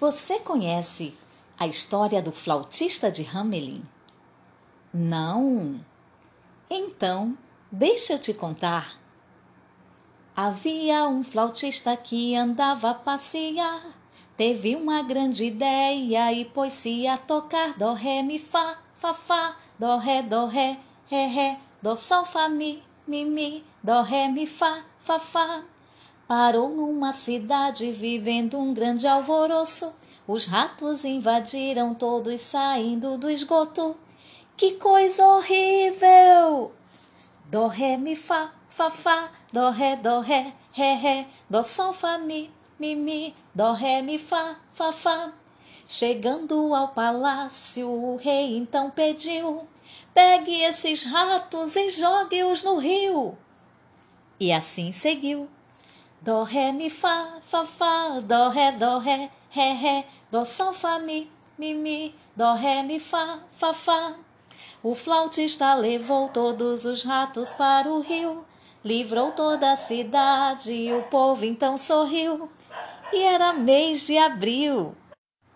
Você conhece a história do flautista de Hamelin? Não? Então, deixa eu te contar. Havia um flautista que andava a passear. Teve uma grande ideia e pôs-se a tocar dó, ré, mi, fá, fá, fá, dó, ré, dó, ré, ré, ré, dó, sol, fá, mi, mi, mi, dó, ré, mi, fá, fá, fá. Parou numa cidade vivendo um grande alvoroço. Os ratos invadiram todos saindo do esgoto. Que coisa horrível! Dó, ré, mi, fá, fá, fá, dó, ré, dó, ré, ré, ré, dó, sol, fá, mi, mi, mi, dó, ré, mi, fá, fá, fá. Chegando ao palácio, o rei então pediu: Pegue esses ratos e jogue-os no rio. E assim seguiu. Dó, ré, mi, fá, fá, fá, dó, ré, dó, ré, ré, ré, dó, sol, fá, mi, mi, mi, dó, ré, mi, fá, fá, fá. O flautista levou todos os ratos para o rio, livrou toda a cidade e o povo então sorriu. E era mês de abril.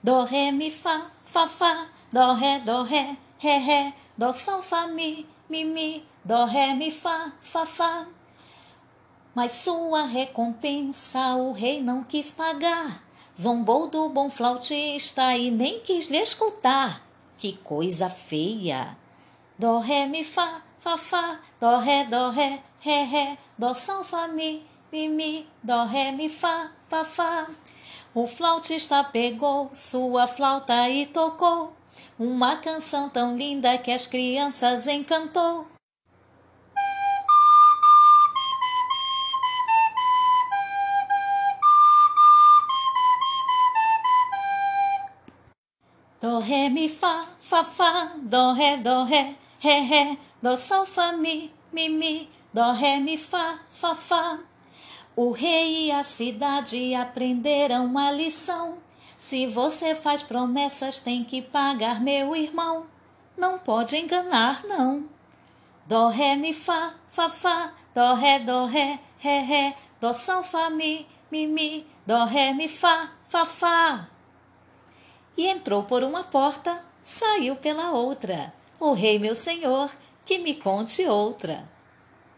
Dó, ré, mi, fá, fá, fá, dó, ré, dó, ré, ré, ré, dó, sol, fá, mi, mi, mi, dó, ré, mi, fá, fá, fá. Mas sua recompensa o rei não quis pagar. Zombou do bom flautista e nem quis lhe escutar. Que coisa feia! Dó, ré, mi, fá, fá, fá, dó, ré, dó, ré, ré, ré, dó, sol, fá, mi, mi, mi, dó, ré, mi, fá, fá, fá. O flautista pegou sua flauta e tocou uma canção tão linda que as crianças encantou. Dó, ré, mi, fá, fá, fá, dó, ré, dó, ré, ré, ré, dó, sol, fá, mi, mi, mi, dó, ré, mi, fá, fá, fá. O rei e a cidade aprenderam a lição. Se você faz promessas, tem que pagar, meu irmão. Não pode enganar, não. Dó, ré, mi, fá, fá, fá, dó, ré, dó, ré, ré, ré, dó, sol, fá, mi, mi, mi, dó, ré, mi, fá, fá, fá e entrou por uma porta, saiu pela outra. O rei, meu senhor, que me conte outra.